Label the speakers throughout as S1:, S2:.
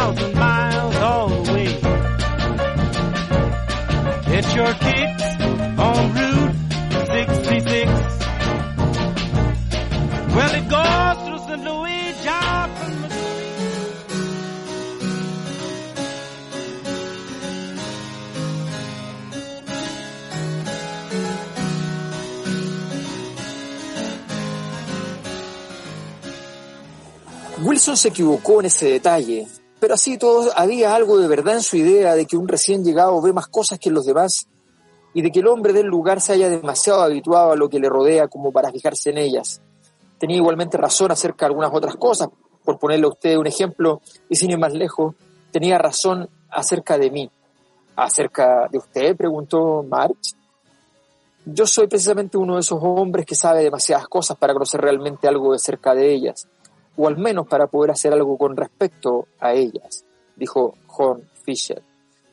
S1: Thousand miles away. Get your kicks on Route 66. Well, it goes through St. Louis, Johnson, Wilson se equivocó en ese detalle. Pero así todo, había algo de verdad en su idea de que un recién llegado ve más cosas que los demás y de que el hombre del lugar se haya demasiado habituado a lo que le rodea como para fijarse en ellas. Tenía igualmente razón acerca de algunas otras cosas, por ponerle a usted un ejemplo, y sin ir más lejos, tenía razón acerca de mí. ¿Acerca de usted? preguntó March. Yo soy precisamente uno de esos hombres que sabe demasiadas cosas para conocer realmente algo de cerca de ellas o al menos para poder hacer algo con respecto a ellas, dijo John Fisher.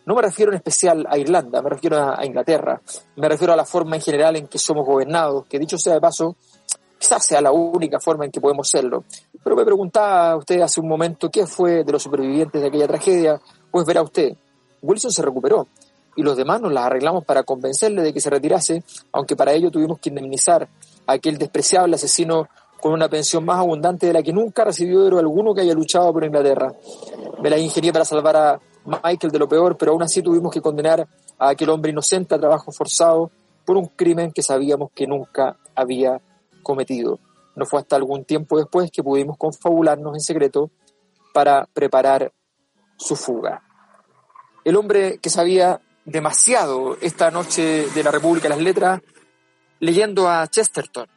S1: No me refiero en especial a Irlanda, me refiero a, Inglaterra, me refiero a la forma en general en que somos gobernados, que dicho sea de paso, quizás sea la única forma en que podemos serlo. Pero me preguntaba usted hace un momento qué fue de los supervivientes de aquella tragedia, pues verá usted, Wilson se recuperó y los demás nos las arreglamos para convencerle de que se retirase, aunque para ello tuvimos que indemnizar a aquel despreciable asesino con una pensión más abundante de la que nunca recibió héroe alguno que haya luchado por Inglaterra. Me la ingenié para salvar a Michael de lo peor, pero aún así tuvimos que condenar a aquel hombre inocente a trabajo forzado por un crimen que sabíamos que nunca había cometido. No fue hasta algún tiempo después que pudimos confabularnos en secreto para preparar su fuga. El hombre que sabía demasiado esta noche de la República de las Letras, leyendo a Chesterton,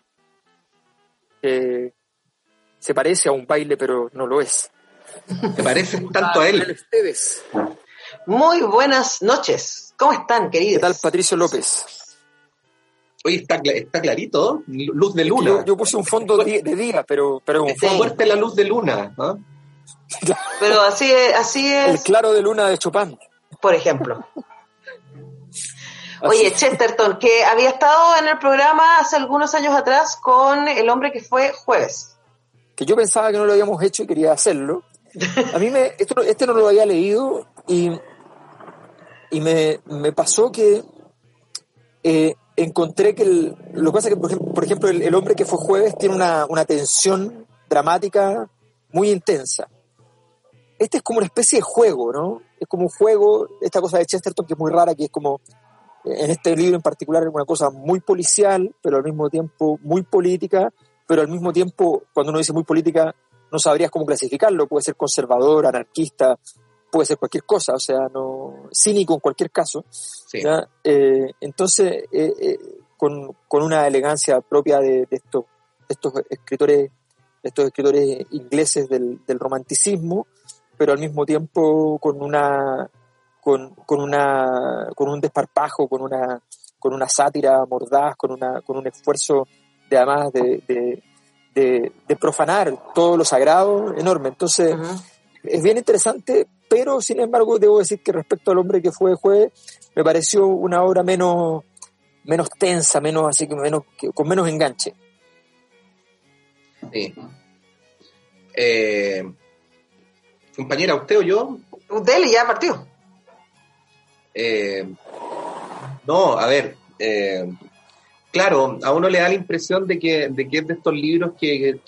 S1: se parece a un baile, pero no lo es.
S2: ¿Te parece tanto a él?
S3: Muy buenas noches. ¿Cómo están, queridos?
S2: ¿Qué tal, Patricio López?
S3: Oye, está, está clarito, luz de luna.
S2: Yo, puse un fondo de, día, pero, pero un
S3: fuerte la luz de luna, Pero así es, así es.
S2: El claro de luna de Chopin.
S3: Por ejemplo. Oye, Chesterton, que había estado en el programa hace algunos años atrás con el hombre que fue jueves.
S2: Que yo pensaba que no lo habíamos hecho y quería hacerlo. A mí me, esto, este no lo había leído y, y me, me pasó que eh, encontré que lo que pasa es que, por ejemplo, el, hombre que fue jueves tiene una, una tensión dramática muy intensa. Este es como una especie de juego, ¿no? Es como un juego, esta cosa de Chesterton que es muy rara, que es como en este libro en particular es una cosa muy policial, pero al mismo tiempo muy política, pero al mismo tiempo, cuando uno dice muy política, no sabrías cómo clasificarlo, puede ser conservador, anarquista, puede ser cualquier cosa, o sea, no cínico en cualquier caso. Eh, entonces, eh, eh, con, con, una elegancia propia de, estos, estos escritores, estos escritores ingleses del, del romanticismo, pero al mismo tiempo con una con, con, una, con un desparpajo, con una, con una sátira mordaz, con, una, con un esfuerzo de además de, de, profanar todo lo sagrado enorme. Entonces, es bien interesante, pero sin embargo debo decir que respecto al hombre que fue jueves, me pareció una obra menos, menos tensa, menos así que menos, con menos enganche.
S3: Sí. Eh, compañera, ¿usted o yo? Usted ya partió. Eh, no, a ver, eh, claro, a uno le da la impresión de que, de que es de estos libros que,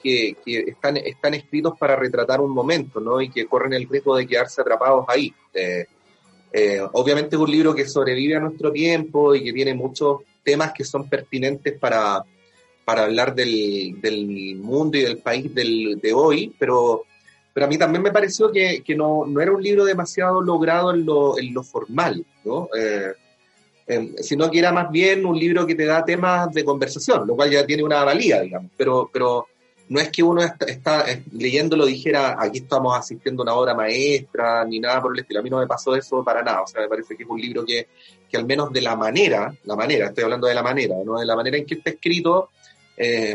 S3: están, están escritos para retratar un momento, ¿no? Y que corren el riesgo de quedarse atrapados ahí. Eh, obviamente es un libro que sobrevive a nuestro tiempo y que tiene muchos temas que son pertinentes para, para hablar del, del mundo y del país del, de hoy, pero pero a mí también me pareció que, que no, no, era un libro demasiado logrado en lo, en lo formal, ¿no? Eh, em, sino que era más bien un libro que te da temas de conversación, lo cual ya tiene una valía, digamos, pero, pero no es que uno está, eh, leyéndolo dijera, aquí estamos asistiendo a una obra maestra, ni nada por el estilo. A mí no me pasó eso para nada. O sea, me parece que es un libro que, que al menos de la manera, la manera, estoy hablando de la manera, ¿no? De la manera en que está escrito, eh,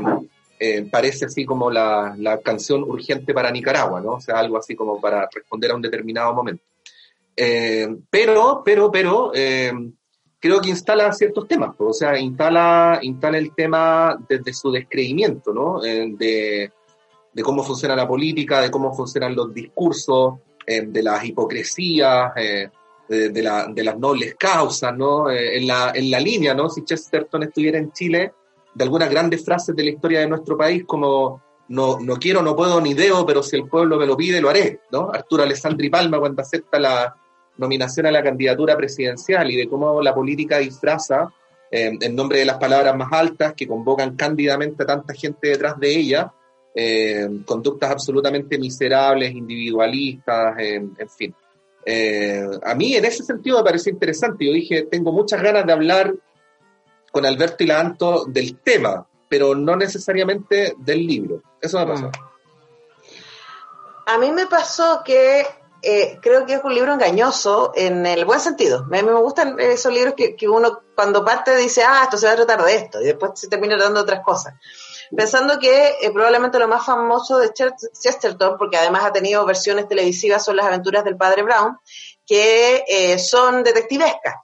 S3: eh, parece así como la, la, canción urgente para Nicaragua, ¿no? O sea, algo así como para responder a un determinado momento. pero, pero, pero, creo que instala ciertos temas, o sea, instala, instala el tema desde su descreimiento, ¿no? Eh, de, de, cómo funciona la política, de cómo funcionan los discursos, eh, de las hipocresías, eh, de, la, de, las nobles causas, ¿no? en, la, en la línea, ¿no? Si Chesterton estuviera en Chile, de algunas grandes frases de la historia de nuestro país como no, no quiero, no puedo ni debo, pero si el pueblo me lo pide, lo haré, ¿no? Arturo Alessandri Palma cuando acepta la, nominación a la candidatura presidencial y de cómo la política disfraza eh, en nombre de las palabras más altas que convocan cándidamente a tanta gente detrás de ella, eh, conductas absolutamente miserables, individualistas, en fin. Eh, a mí en ese sentido me pareció interesante. Yo dije, tengo muchas ganas de hablar con Alberto y del tema, pero no necesariamente del libro. Eso me pasó.
S4: A mí me pasó que eh, creo que es un libro engañoso en el buen sentido. A mí me gustan esos libros que, uno cuando parte dice, ah, esto se va a tratar de esto, y después se termina tratando de otras cosas. Pensando que eh, probablemente lo más famoso de Chesterton, porque además ha tenido versiones televisivas, son las aventuras del padre Brown, que eh, son detectivescas.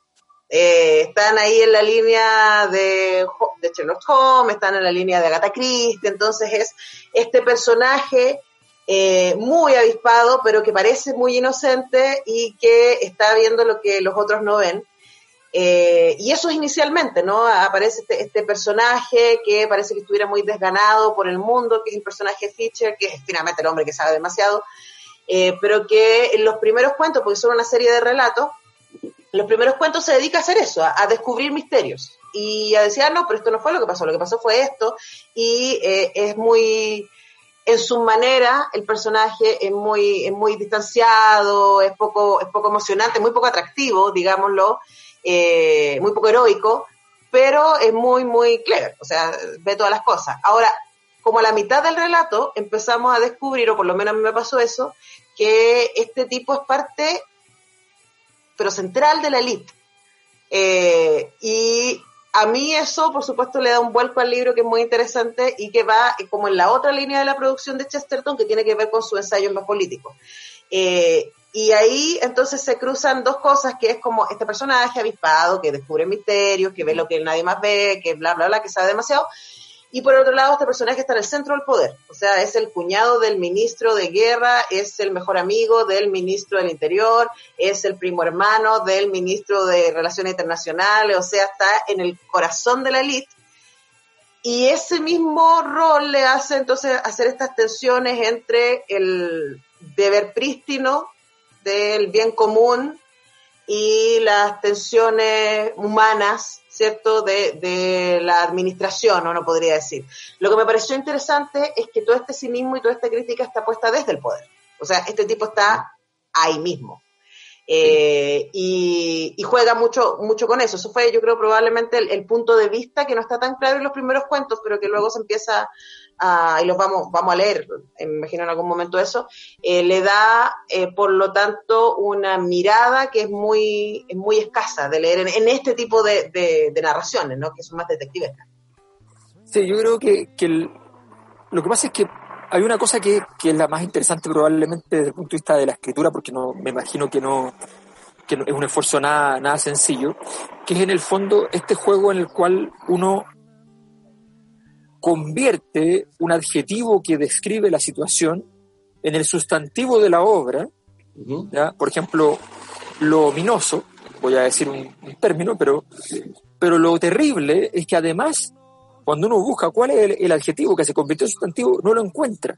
S4: Están ahí en la línea de, de Sherlock Holmes, están en la línea de Agatha Christie, entonces es este personaje eh, muy avispado, pero que parece muy inocente y que está viendo lo que los otros no ven. Eh, y eso es inicialmente, ¿no? Aparece este, este, personaje que parece que estuviera muy desganado por el mundo, que es el personaje Fischer, que es finalmente el hombre que sabe demasiado, eh, pero que en los primeros cuentos, porque son una serie de relatos, los primeros cuentos se dedica a hacer eso, a, descubrir misterios y a decir, ah, no, pero esto no fue lo que pasó, lo que pasó fue esto, y es muy en su manera el personaje es muy, es muy distanciado, es poco, es poco emocionante, muy poco atractivo, digámoslo, eh, muy poco heroico, pero es muy, muy clever, o sea, ve todas las cosas. Ahora, como a la mitad del relato empezamos a descubrir, o por lo menos a mí me pasó eso, que este tipo es parte, pero central de la élite. Eh, y a mí eso, por supuesto, le da un vuelco al libro que es muy interesante y que va como en la otra línea de la producción de Chesterton, que tiene que ver con su ensayo más político. Eh, y ahí entonces se cruzan dos cosas, que es como este personaje avispado, que descubre misterios, que ve lo que nadie más ve, que bla, bla, bla, que sabe demasiado, y por otro lado, este personaje está en el centro del poder. O sea, es el cuñado del ministro de guerra, es el mejor amigo del ministro del interior, es el primo hermano del ministro de Relaciones Internacionales, o sea, está en el corazón de la élite. Y ese mismo rol le hace entonces hacer estas tensiones entre el deber prístino del bien común y las tensiones humanas ¿cierto?, de, de, la administración, no podría decir. Lo que me pareció interesante es que todo este cinismo y toda esta crítica está puesta desde el poder. O sea, este tipo está ahí mismo. Eh, y, juega mucho, mucho con eso. Eso fue, yo creo, probablemente el, punto de vista que no está tan claro en los primeros cuentos, pero que luego se empieza a, y los vamos, vamos a leer, me imagino en algún momento eso, eh, le da, eh, por lo tanto, una mirada que es muy, muy escasa de leer en, este tipo de, narraciones, ¿no? que son más detectivescas.
S2: Sí, yo creo que, que lo que pasa es que hay una cosa que, es la más interesante probablemente desde el punto de vista de la escritura, porque no me imagino que no, que es un esfuerzo nada, nada sencillo, que es en el fondo este juego en el cual uno convierte un adjetivo que describe la situación en el sustantivo de la obra, por ejemplo, lo ominoso, voy a decir un, término, pero, pero lo terrible es que además cuando uno busca cuál es el, adjetivo que se convirtió en sustantivo, no lo encuentra.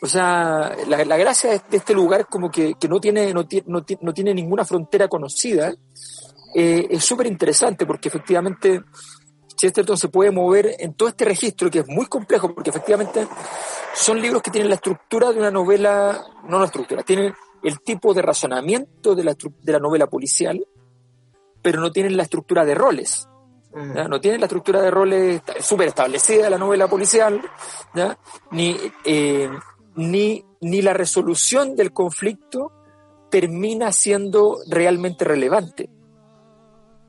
S2: O sea, la, gracia de este lugar como que, no, tiene, no, no, tiene ninguna frontera conocida, eh, es súper interesante porque efectivamente Chesterton se puede mover en todo este registro que es muy complejo porque efectivamente son libros que tienen la estructura de una novela, no la estructura, tienen el tipo de razonamiento de la, de la novela policial, pero no tienen la estructura de roles. Mm. No tiene la estructura de roles súper establecida de la novela policial, Ni, eh, ni, ni la resolución del conflicto termina siendo realmente relevante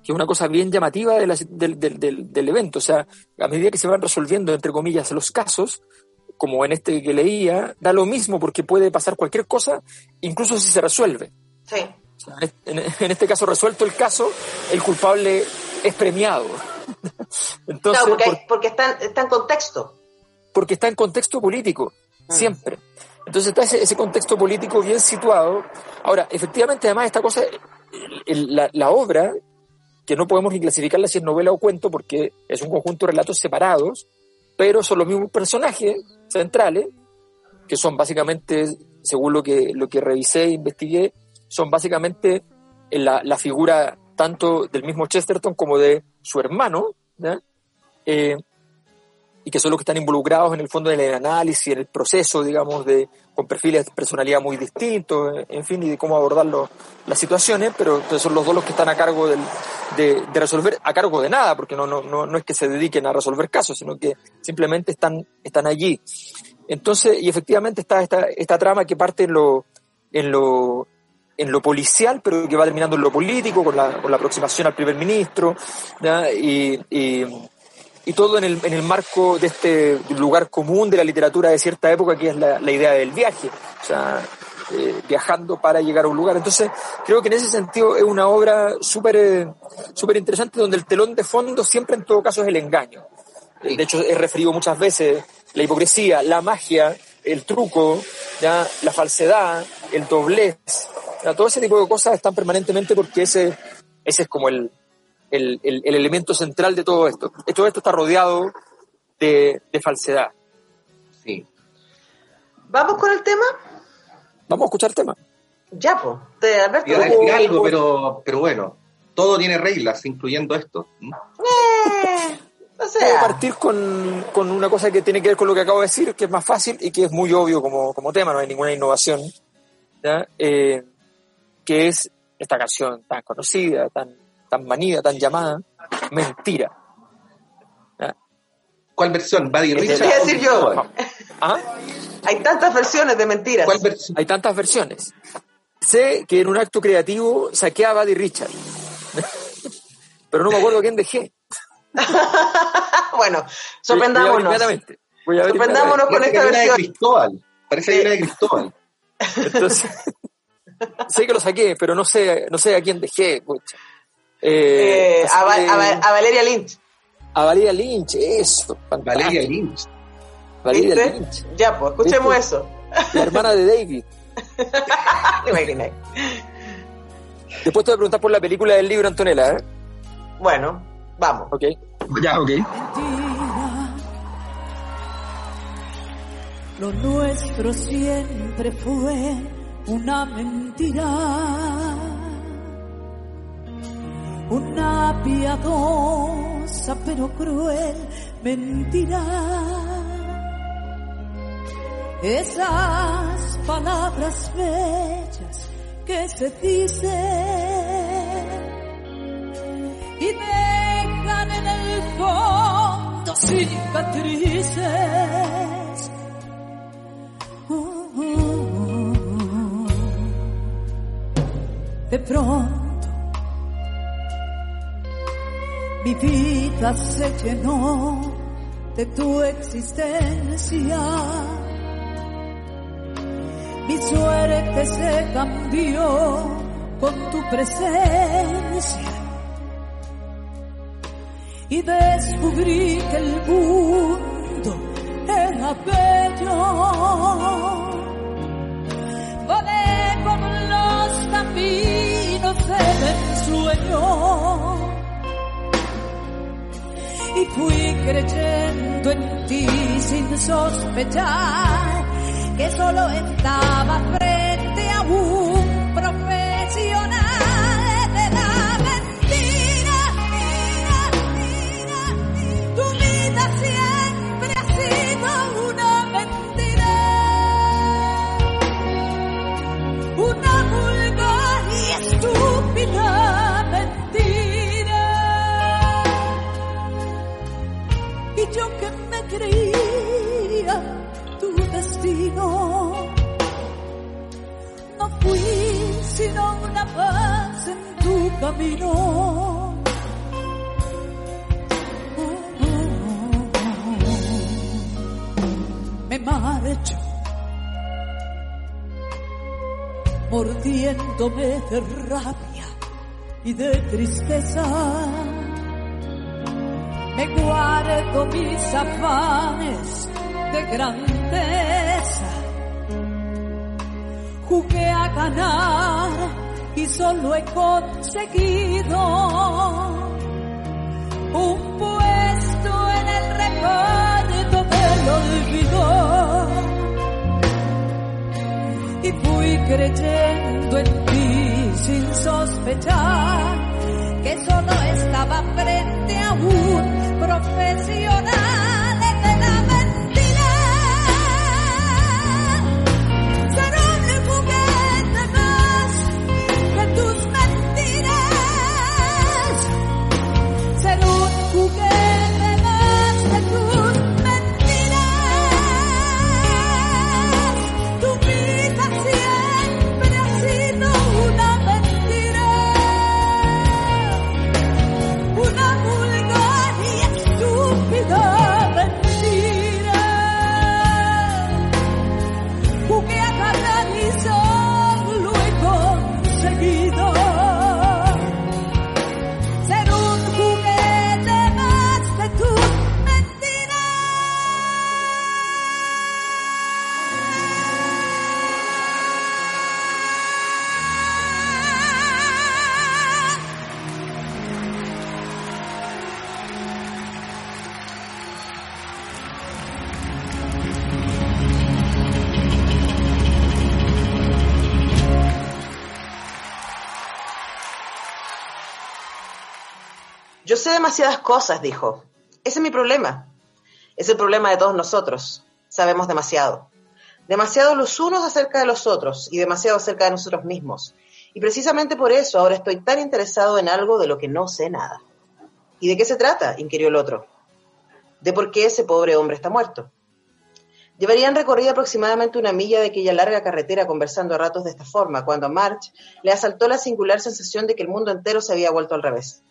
S2: que es una cosa bien llamativa del, del, del, evento. O sea, a medida que se van resolviendo, entre comillas, los casos, como en este que leía, da lo mismo porque puede pasar cualquier cosa, incluso si se resuelve.
S4: Sí.
S2: en, este caso, resuelto el caso, el culpable es premiado.
S4: Entonces, porque, está, en contexto.
S2: Porque está en contexto político, mm. siempre. Entonces está ese, contexto político bien situado. Ahora, efectivamente, además, esta cosa, la, la obra que no podemos ni clasificarla si es novela o cuento porque es un conjunto de relatos separados, pero son los mismos personajes centrales, que son básicamente, según lo que, lo que revisé e investigué, son básicamente la, la figura tanto del mismo Chesterton como de su hermano, eh, y que son los que están involucrados en el fondo del análisis, en el proceso, digamos, de, con perfiles de personalidad muy distintos, en fin, y de cómo abordar las situaciones, pero son los dos los que están a cargo del, de, resolver, a cargo de nada, porque no, no, no, no es que se dediquen a resolver casos, sino que simplemente están, están allí. Entonces, y efectivamente está esta, esta trama que parte en lo, en lo, en lo policial, pero que va terminando en lo político, con la, con la aproximación al primer ministro, y, y y todo en el, en el marco de este lugar común de la literatura de cierta época, que es la, la idea del viaje, o sea, eh, viajando para llegar a un lugar. Entonces, creo que en ese sentido es una obra súper eh, súper interesante donde el telón de fondo siempre en todo caso es el engaño. De hecho, he referido muchas veces la hipocresía, la magia, el truco, ¿ya? la falsedad, el doblez. Todo ese tipo de cosas están permanentemente porque ese, ese es como el, el, el, elemento central de todo esto. Todo esto está rodeado de, de falsedad.
S3: Sí.
S4: ¿Vamos con el tema?
S2: Vamos a escuchar el tema.
S4: Ya, pues, de Alberto.
S3: decir algo, pero, pero bueno, todo tiene reglas, incluyendo esto.
S4: Eh, o sea.
S2: Puedo partir con, con, una cosa que tiene que ver con lo que acabo de decir, que es más fácil y que es muy obvio como, como tema, no hay ninguna innovación, ¿ya? Eh, que es esta canción tan conocida, tan tan manida, tan llamada, mentira.
S3: ¿Cuál versión? ¿Buddy
S4: Richard? decir yo. ¿Ah? Hay tantas versiones de mentiras.
S2: ¿Cuál versión? Hay tantas versiones. Sé que en un acto creativo saqué a Buddy Richard. Pero no me acuerdo quién dejé.
S4: bueno, sorprendámonos. sorprendámonos con esta versión.
S3: De Cristóbal. Parece que era de Cristóbal.
S2: Entonces, sé que lo saqué, pero no sé, no sé a quién dejé.
S4: Eh, a, Valeria Lynch.
S2: A Valeria Lynch, eso.
S3: Valeria Lynch.
S2: Valeria Lynch.
S4: Ya, pues, escuchemos eso.
S2: La hermana de David. Después te voy a preguntar por la película del libro, Antonella, ¿eh?
S4: Bueno, vamos.
S2: Ok.
S3: Ya, ok.
S5: Lo nuestro siempre fue una mentira una piadosa pero cruel mentira. Esas palabras bellas que se dicen y dejan en el fondo cicatrices. Uh, uh. De pronto mi vida se llenó de tu existencia. Mi suerte se cambió con tu presencia. Y descubrí que el mundo era bello. Creyendo en ti sin sospechar que solo estaba camino. Me marcho, mordiéndome de rabia y de tristeza. Me guardo mis afanes de grandeza jugué a ganar y solo he conseguido un puesto en el recuerdo del olvido. Y fui creyendo en ti sin sospechar que solo estaba frente a un profesional.
S4: Demasiadas cosas, dijo. Ese es mi problema. Es el problema de todos nosotros. Sabemos demasiado. Demasiado los unos acerca de los otros y demasiado acerca de nosotros mismos. Y precisamente por eso ahora estoy tan interesado en algo de lo que no sé nada. ¿Y de qué se trata? inquirió el otro. De por qué ese pobre hombre está muerto. Llevarían recorrido aproximadamente una milla de aquella larga carretera conversando a ratos de esta forma, cuando a March le asaltó la singular sensación de que el mundo entero se había vuelto al revés.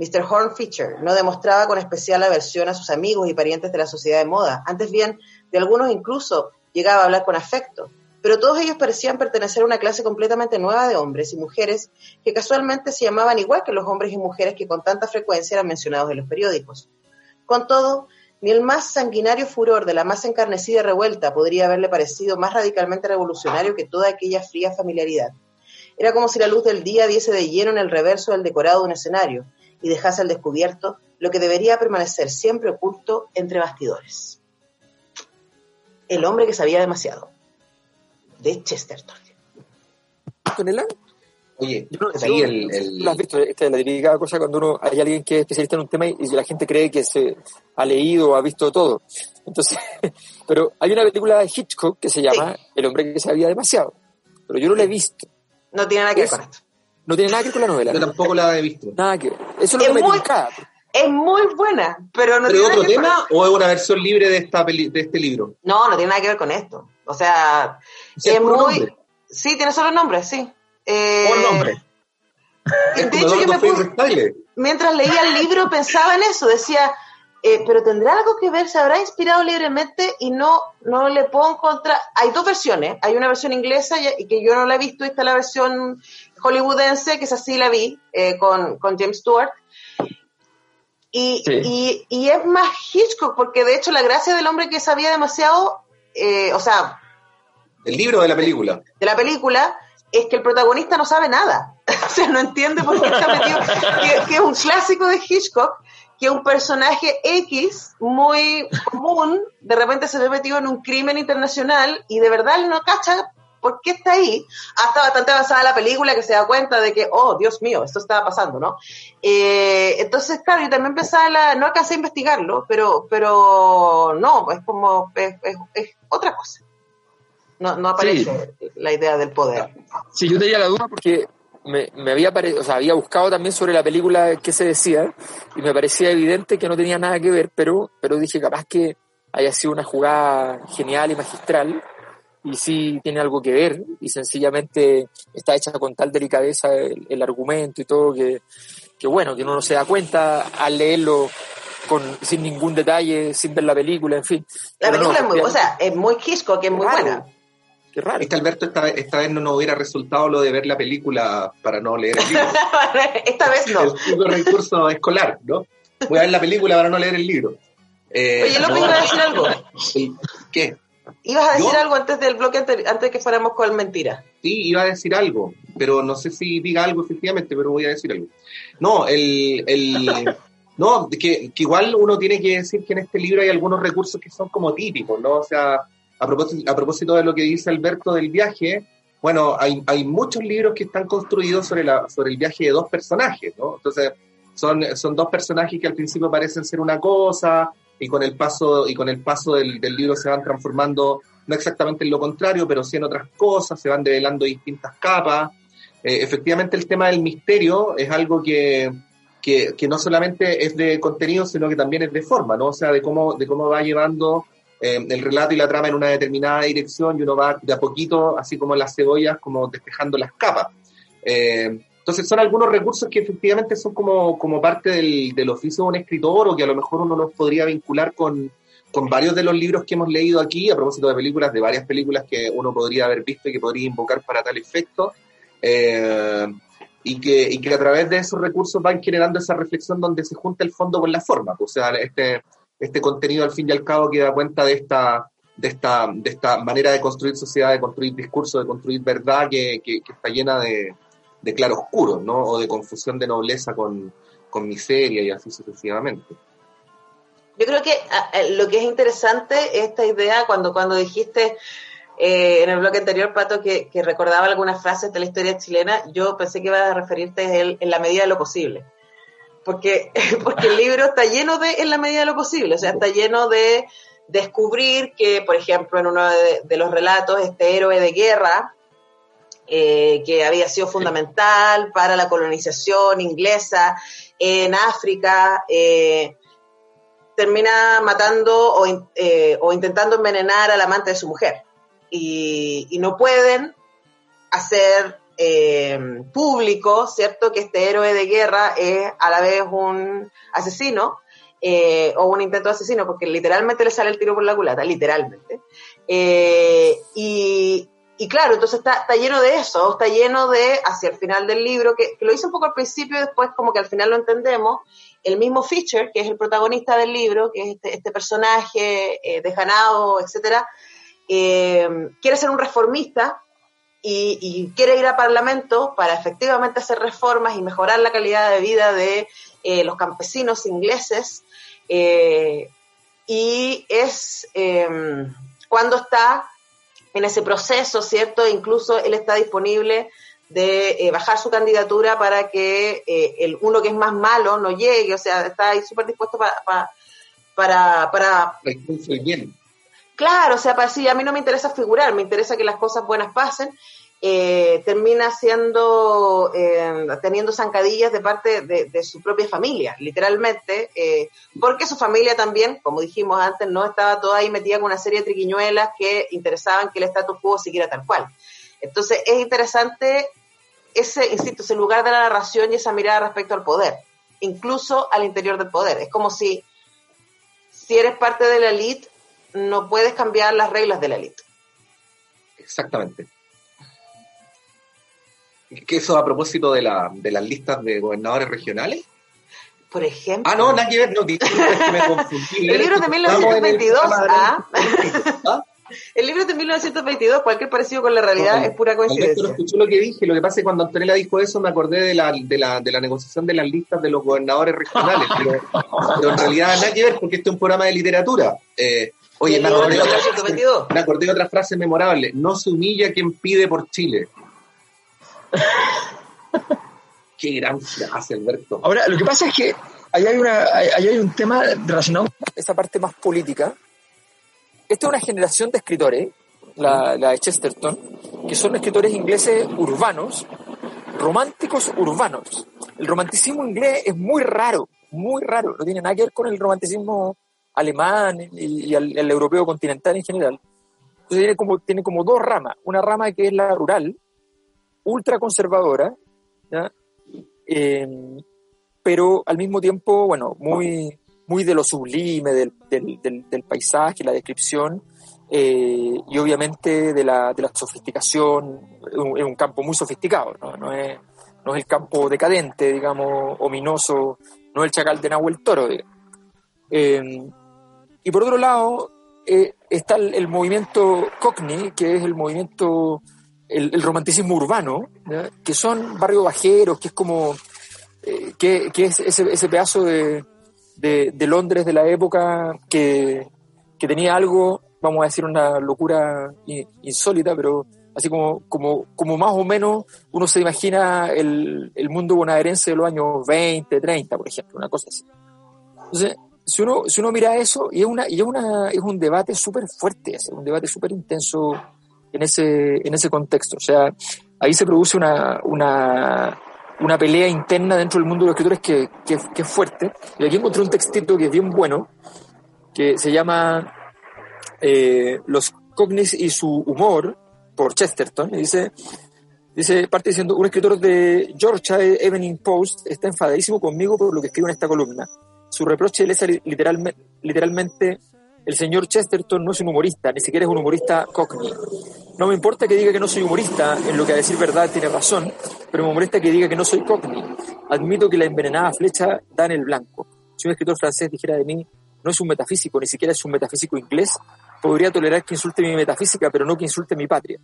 S4: Mr. Horn Fisher no demostraba con especial aversión a sus amigos y parientes de la sociedad de moda, antes bien, de algunos incluso llegaba a hablar con afecto, pero todos ellos parecían pertenecer a una clase completamente nueva de hombres y mujeres que casualmente se llamaban igual que los hombres y mujeres que con tanta frecuencia eran mencionados en los periódicos. Con todo, ni el más sanguinario furor de la más encarnecida revuelta podría haberle parecido más radicalmente revolucionario que toda aquella fría familiaridad. Era como si la luz del día diese de lleno en el reverso del decorado de un escenario, y dejase al descubierto lo que debería permanecer siempre oculto entre bastidores. El hombre que sabía demasiado, de Chesterton.
S2: ¿Tonela?
S3: Oye,
S2: yo no, ahí el, el... has visto, esta es la típica cosa cuando uno hay alguien que es especialista en un tema y, la gente cree que se ha leído o ha visto todo. Entonces, pero hay una película de Hitchcock que se llama El hombre que sabía demasiado, pero yo no la he visto.
S4: No tiene nada que ver con esto.
S2: No tiene nada que ver con la novela.
S3: Yo tampoco la he visto.
S2: Nada que ver. Eso es lo que me
S4: Es muy buena, pero no
S3: ¿Pero tiene otro tema o es una versión libre de, esta de este libro?
S4: No, no tiene nada que ver con esto. O sea, es muy... Sí, tiene solo el nombre, sí.
S3: Eh... ¿Cuál nombre?
S4: De hecho, yo me puse... Mientras leía el libro pensaba en eso, decía, eh, pero tendrá algo que ver, se habrá inspirado libremente y no, no le puedo encontrar. Hay dos versiones, hay una versión inglesa y, que yo no la he visto, y está la versión hollywoodense, que es así la vi, eh, con, James Stewart. Y, y, es más Hitchcock, porque de hecho la gracia del hombre que sabía demasiado, eh, o sea...
S3: ¿El libro de la película?
S4: De la película, es que el protagonista no sabe nada. o sea, no entiende por qué está metido, que, es un clásico de Hitchcock, que un personaje X muy común de repente se ve metido en un crimen internacional y de verdad no cacha por qué está ahí. Hasta bastante avanzada la película que se da cuenta de que, oh, Dios mío, esto estaba pasando, ¿no? Eh, entonces, claro, yo también empecé a la, no alcancé a investigarlo, pero, pero no, es como, es, otra cosa. No, no aparece la idea del poder.
S2: Sí, yo tenía la duda porque me, me había, o sea, había buscado también sobre la película que se decía y me parecía evidente que no tenía nada que ver, pero, pero dije capaz que haya sido una jugada genial y magistral y sí tiene algo que ver y sencillamente está hecha con tal delicadeza el, argumento y todo que, que, bueno, que uno no se da cuenta al leerlo con, sin ningún detalle, sin ver la película, en fin.
S4: La película es muy, o sea, es muy Hitchcock, es muy buena.
S3: Qué raro. Este Alberto esta, esta vez no nos hubiera resultado lo de ver la película para no leer el libro.
S4: esta vez no.
S3: Es recurso escolar, ¿no? Voy a ver la película para no leer el libro.
S4: Eh, Oye, López, iba a decir algo.
S3: ¿Qué?
S4: Ibas a decir algo antes del bloque, antes de que fuéramos con mentira.
S3: Sí, iba a decir algo, pero no sé si diga algo efectivamente, pero voy a decir algo. No, el, el no, que, que, igual uno tiene que decir que en este libro hay algunos recursos que son como típicos, ¿no? O sea, a propósito, a propósito de lo que dice Alberto del viaje, bueno, hay, hay muchos libros que están construidos sobre, la, sobre el viaje de dos personajes, ¿no? Entonces, son, son dos personajes que al principio parecen ser una cosa y con el paso, y con el paso del, libro se van transformando, no exactamente en lo contrario, pero sí en otras cosas, se van develando distintas capas. Eh, efectivamente, el tema del misterio es algo que, que, que, no solamente es de contenido, sino que también es de forma, ¿no? O sea, de cómo, de cómo va llevando eh, el relato y la trama en una determinada dirección y uno va de a poquito, así como las cebollas, como despejando las capas. Eh, entonces son algunos recursos que efectivamente son como, como parte del, del, oficio de un escritor o que a lo mejor uno los podría vincular con, con varios de los libros que hemos leído aquí, a propósito de películas, de varias películas que uno podría haber visto y que podría invocar para tal efecto. Eh, y que, y que a través de esos recursos van generando esa reflexión donde se junta el fondo con la forma. O sea, este, este contenido al fin y al cabo que da cuenta de esta, de esta, de esta manera de construir sociedad, de construir discurso, de construir verdad que, que, está llena de, de claroscuros, ¿no? O de confusión de nobleza con, con miseria y así sucesivamente.
S4: Yo creo que lo que es interesante esta idea cuando, cuando dijiste eh, en el bloque anterior, Pato, que, que, recordaba algunas frases de la historia chilena, yo pensé que ibas a referirte en, en la medida de lo posible porque, porque el libro está lleno de, en la medida de lo posible, o sea, está lleno de descubrir que, por ejemplo, en uno de, los relatos, este héroe de guerra, eh, que había sido fundamental para la colonización inglesa en África, eh, termina matando o, eh, o, intentando envenenar al amante de su mujer. Y, y no pueden hacer público, ¿cierto? Que este héroe de guerra es a la vez un asesino o un intento de asesino, porque literalmente le sale el tiro por la culata, literalmente. Eh, y, claro, entonces está, está, lleno de eso, está lleno de, hacia el final del libro, que, lo hice un poco al principio y después como que al final lo entendemos, el mismo Fischer, que es el protagonista del libro, que es este, este personaje eh, dejanado, etcétera, quiere ser un reformista, y, quiere ir a Parlamento para efectivamente hacer reformas y mejorar la calidad de vida de eh, los campesinos ingleses. Eh, y es cuando está en ese proceso, ¿cierto? Incluso él está disponible de eh, bajar su candidatura para que el uno que es más malo no llegue, o sea, está ahí súper dispuesto para... para, para
S3: bien.
S4: Claro, o sea, para sí, a mí no me interesa figurar, me interesa que las cosas buenas pasen. Eh, termina siendo, eh, teniendo zancadillas de parte de, su propia familia, literalmente, eh, porque su familia también, como dijimos antes, no estaba toda ahí metida con una serie de triquiñuelas que interesaban que el status quo siguiera tal cual. Entonces, es interesante ese, insisto, ese lugar de la narración y esa mirada respecto al poder, incluso al interior del poder. Es como si, si eres parte de la élite, no puedes cambiar las reglas de la élite.
S3: Exactamente. ¿Que eso a propósito de, la, de las listas de gobernadores regionales?
S4: Por ejemplo.
S3: Ah, no, nada que ver, no, que me confundí.
S4: el libro de 1922, ¿ah? ¿ah? El libro de 1922, cualquier parecido con la realidad es pura coincidencia.
S3: No lo que dije, lo que pasa es que cuando Antonella dijo eso me acordé de la, de la, de la negociación de las listas de los gobernadores regionales, pero, pero en realidad nada que ver porque este es un programa de literatura. Eh, Oye, me acordé, otra, me acordé de otra frase memorable. No se humilla quien pide por Chile. Qué gran frase, Alberto.
S2: Ahora, lo que pasa es que ahí hay, una, ahí hay un tema relacionado esta parte más política. Esta es una generación de escritores, la, la de Chesterton, que son escritores ingleses urbanos, románticos urbanos. El romanticismo inglés es muy raro, muy raro. No tiene nada que ver con el romanticismo alemán y, el, europeo continental en general. Entonces tiene como, tiene como dos ramas. Una rama que es la rural, ultra conservadora, eh, pero al mismo tiempo, bueno, muy, muy de lo sublime del, del, del, paisaje, la descripción, eh, y obviamente de la, de la sofisticación, es un, campo muy sofisticado, ¿no? Es, el campo decadente, digamos, ominoso, no es el chacal de Nahuel Toro. Eh, y por otro lado, eh, está el, movimiento Cockney, que es el movimiento, el, romanticismo urbano, que son barrios bajeros, que es como, eh, que, que, es ese, ese pedazo de, de, Londres de la época que, que, tenía algo, vamos a decir una locura insólita, pero así como, como, como más o menos uno se imagina el, el mundo bonaerense de los años 20, 30, por ejemplo, una cosa así. Entonces, si uno, si uno mira eso, y es, una, y es, una, es un debate súper fuerte, es un debate súper intenso en ese, en ese contexto. O sea, ahí se produce una, una, una pelea interna dentro del mundo de los escritores que, que, es fuerte. Y aquí encontré un textito que es bien bueno, que se llama eh, Los cognis y su humor, por Chesterton, y dice, dice, parte diciendo, un escritor de Georgia Evening Post está enfadadísimo conmigo por lo que escribo en esta columna. Su reproche es literalmente, literalmente, el señor Chesterton no es un humorista, ni siquiera es un humorista cockney. No me importa que diga que no soy humorista, en lo que a decir verdad tiene razón, pero me molesta que diga que no soy cockney. Admito que la envenenada flecha da en el blanco. Si un escritor francés dijera de mí, no es un metafísico, ni siquiera es un metafísico inglés, podría tolerar que insulte mi metafísica, pero no que insulte mi patria.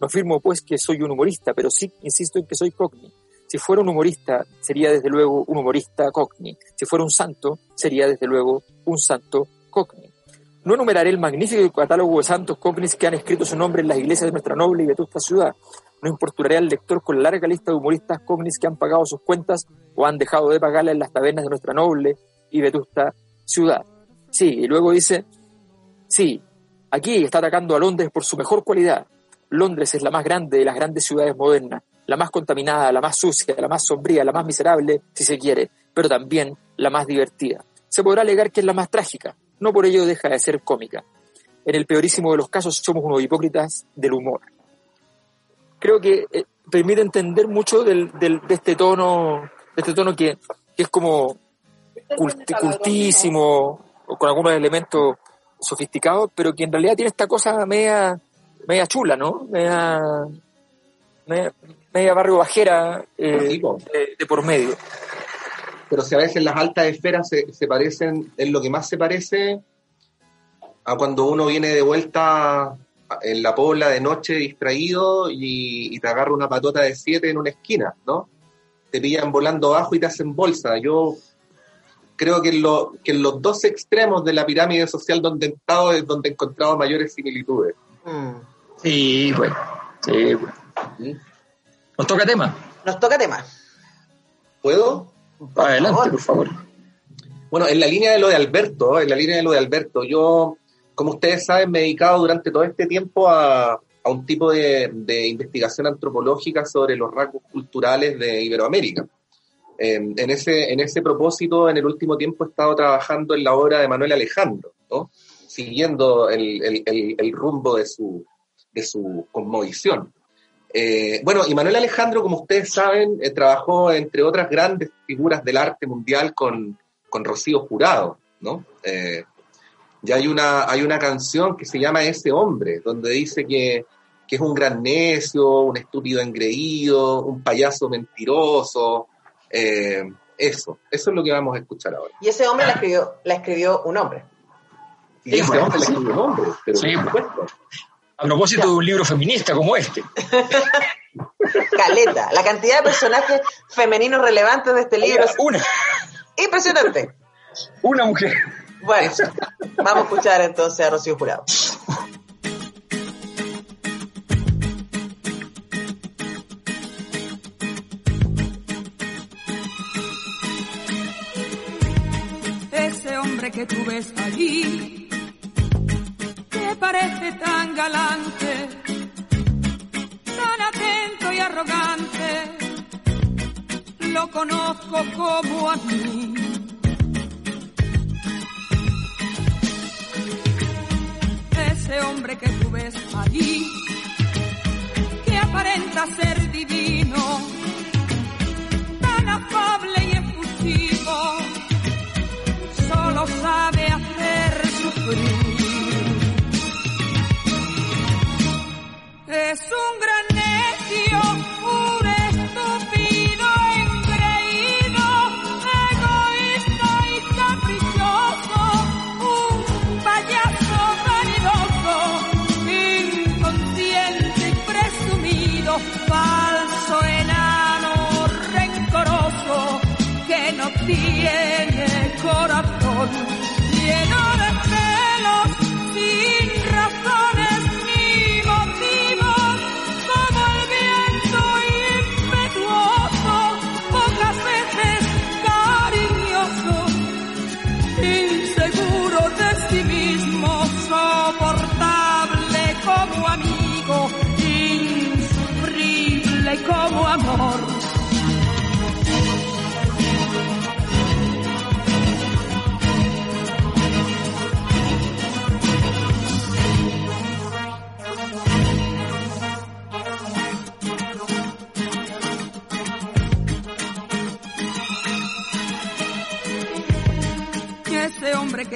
S2: No afirmo, pues, que soy un humorista, pero sí insisto en que soy cockney. Si fuera un humorista, sería desde luego un humorista cockney. Si fuera un santo, sería desde luego un santo cockney. No enumeraré el magnífico catálogo de santos cockneys que han escrito su nombre en las iglesias de nuestra noble y vetusta ciudad. No importunaré al lector con la larga lista de humoristas cockneys que han pagado sus cuentas o han dejado de pagarlas en las tabernas de nuestra noble y vetusta ciudad. Sí, y luego dice, sí, aquí está atacando a Londres por su mejor cualidad. Londres es la más grande de las grandes ciudades modernas la más contaminada, la más sucia, la más sombría, la más miserable, si se quiere, pero también la más divertida. Se podrá alegar que es la más trágica, no por ello deja de ser cómica. En el peorísimo de los casos somos unos hipócritas del humor. Creo que eh, permite entender mucho del, de este tono, de este tono que, es como cultísimo, o con algunos elementos sofisticados, pero que en realidad tiene esta cosa media, media chula, ¿no? Media, media barrio bajera eh, de, por medio.
S3: Pero si a veces las altas esferas se, se, parecen, es lo que más se parece a cuando uno viene de vuelta en la pobla de noche distraído y, te agarra una patota de siete en una esquina, ¿no? Te pillan volando abajo y te hacen bolsa. Yo creo que en, lo, que en los dos extremos de la pirámide social donde he estado es donde he encontrado mayores similitudes.
S2: Mm. Sí, bueno. Sí, bueno. Nos toca tema.
S4: Nos toca tema.
S3: ¿Puedo?
S2: Adelante, por favor.
S3: Bueno, en la línea de lo de Alberto, en la línea de lo de Alberto, yo, como ustedes saben, me he dedicado durante todo este tiempo a, un tipo de, investigación antropológica sobre los rasgos culturales de Iberoamérica. en, ese, en ese propósito, en el último tiempo he estado trabajando en la obra de Manuel Alejandro, ¿no? siguiendo el, el rumbo de su, de su conmovisión. Eh, bueno, y Manuel Alejandro, como ustedes saben, eh, trabajó entre otras grandes figuras del arte mundial con, con Rocío Jurado, ¿no? Eh, ya hay una, hay una canción que se llama Ese hombre, donde dice que, que es un gran necio, un estúpido engreído, un payaso mentiroso. eso, eso es lo que vamos a escuchar ahora.
S4: Y ese hombre la escribió, la escribió un hombre.
S3: Y ese hombre la escribió un hombre, pero
S2: por supuesto. A propósito de un libro feminista como este.
S4: Caleta. La cantidad de personajes femeninos relevantes de este libro.
S2: Una.
S4: Impresionante.
S2: Una mujer.
S4: Bueno, vamos a escuchar entonces a Rocío Jurado.
S5: Ese hombre que tú ves allí parece tan galante, tan atento y arrogante, lo conozco como a mí.
S6: ese hombre que tú ves allí, que aparenta ser divino, tan afable y efusivo, solo sabe hacer sufrir.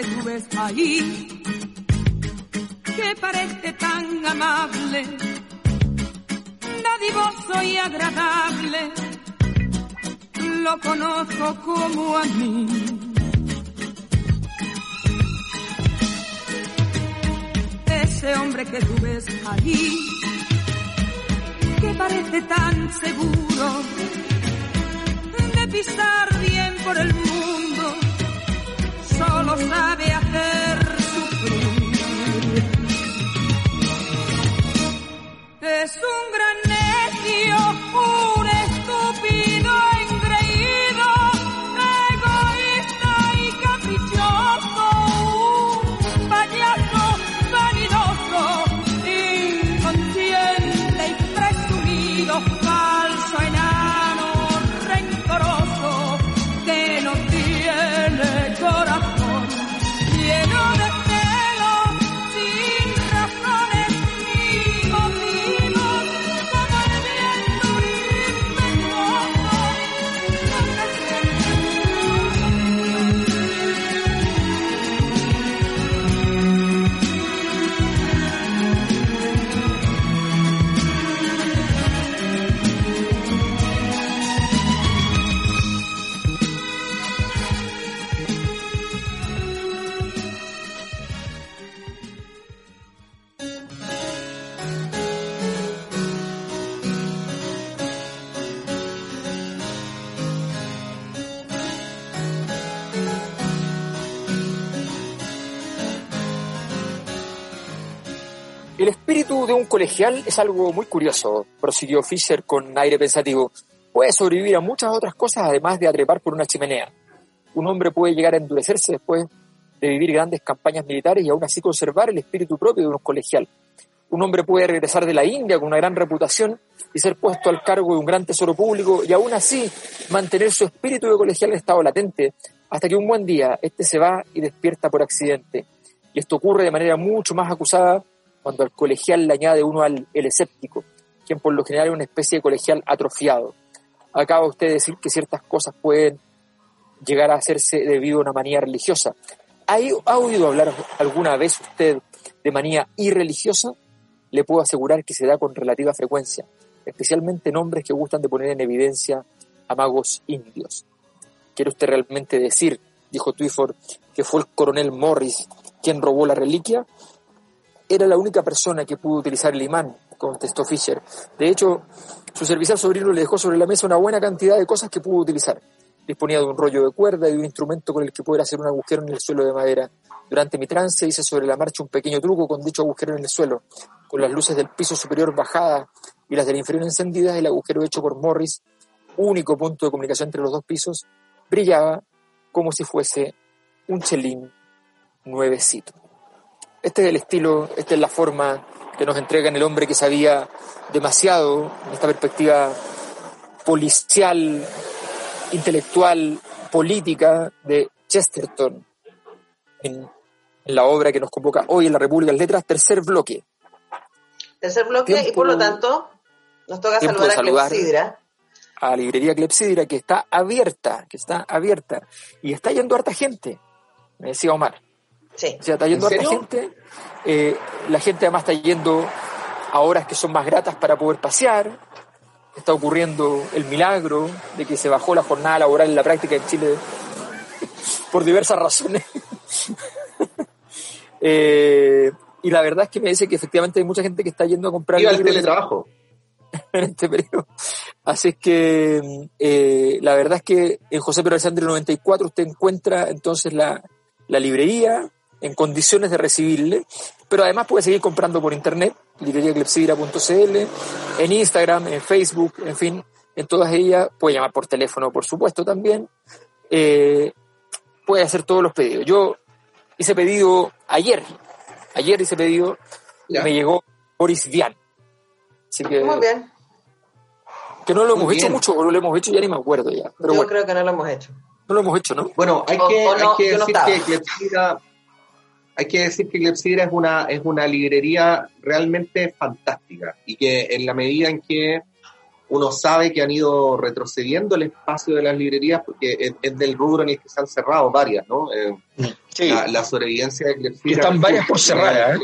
S6: Que tú ves ahí, que parece tan amable, dadivoso y agradable, lo conozco como a mí. Ese hombre que tú ves ahí, que parece tan seguro de pisar bien por el mundo solo sabe hacer
S2: colegial es algo muy curioso, prosiguió Fisher con aire pensativo. Puede sobrevivir a muchas otras cosas además de atrepar por una chimenea. Un hombre puede llegar a endurecerse después de vivir grandes campañas militares y aún así conservar el espíritu propio de un colegial. Un hombre puede regresar de la India con una gran reputación y ser puesto al cargo de un gran tesoro público y aún así mantener su espíritu de colegial en estado latente hasta que un buen día este se va y despierta por accidente. Y esto ocurre de manera mucho más acusada cuando al colegial le añade uno al el escéptico, quien por lo general es una especie de colegial atrofiado. Acaba usted de decir que ciertas cosas pueden llegar a hacerse debido a una manía religiosa. ¿Ha, oído hablar alguna vez usted de manía irreligiosa? Le puedo asegurar que se da con relativa frecuencia, especialmente en hombres que gustan de poner en evidencia a magos indios. ¿Quiere usted realmente decir, dijo Twyford, que fue el coronel Morris quien robó la reliquia? Era la única persona que pudo utilizar el imán, contestó Fisher. De hecho, su servicial sobrino le dejó sobre la mesa una buena cantidad de cosas que pudo utilizar. Disponía de un rollo de cuerda y de un instrumento con el que poder hacer un agujero en el suelo de madera. Durante mi trance hice sobre la marcha un pequeño truco con dicho agujero en el suelo. Con las luces del piso superior bajadas y las del inferior encendidas, el agujero hecho por Morris, único punto de comunicación entre los dos pisos, brillaba como si fuese un chelín nuevecito. Este es el estilo, esta es la forma que nos entrega en el hombre que sabía demasiado en esta perspectiva policial, intelectual, política de Chesterton en en la obra que nos convoca hoy en la República de Letras, tercer bloque.
S4: Tercer bloque, y por lo tanto, nos toca saludar a Clepsidra.
S2: A la librería Clepsidra, que está abierta, que está abierta, y está yendo harta gente, me decía Omar.
S4: Sí.
S2: O sea, está yendo harta gente. Eh, la gente además está yendo a horas que son más gratas para poder pasear. Está ocurriendo el milagro de que se bajó la jornada laboral en la práctica en Chile por diversas razones. Eh, y la verdad es que me dice que efectivamente hay mucha gente que está yendo a comprar
S3: libros. el teletrabajo.
S2: en este periodo. Así es que eh, la verdad es que en José Pedro Alessandro 94 usted encuentra entonces la, la librería en condiciones de recibirle, pero además puede seguir comprando por internet, libreriaclepsidra.cl, en Instagram, en Facebook, en fin, en todas ellas, puede llamar por teléfono, por supuesto, también, eh, puede hacer todos los pedidos. Yo hice pedido ayer, ayer hice pedido, y me llegó Boris Vian. Así que,
S4: Muy bien.
S2: Que no lo hemos hecho mucho, o lo hemos hecho ya ni me acuerdo ya. Pero
S4: Yo creo que no lo hemos hecho.
S2: No lo hemos hecho, ¿no?
S3: Bueno, hay que, hay que decir que Clepsidra, hay que decir que Clepsidra es una, es una librería realmente fantástica y que en la medida en que uno sabe que han ido retrocediendo el espacio de las librerías, porque es, del rubro en el que se han cerrado varias, ¿no? Eh,
S2: sí.
S3: la, sobrevivencia de Clepsidra.
S2: Están varias por cerrar, ¿eh?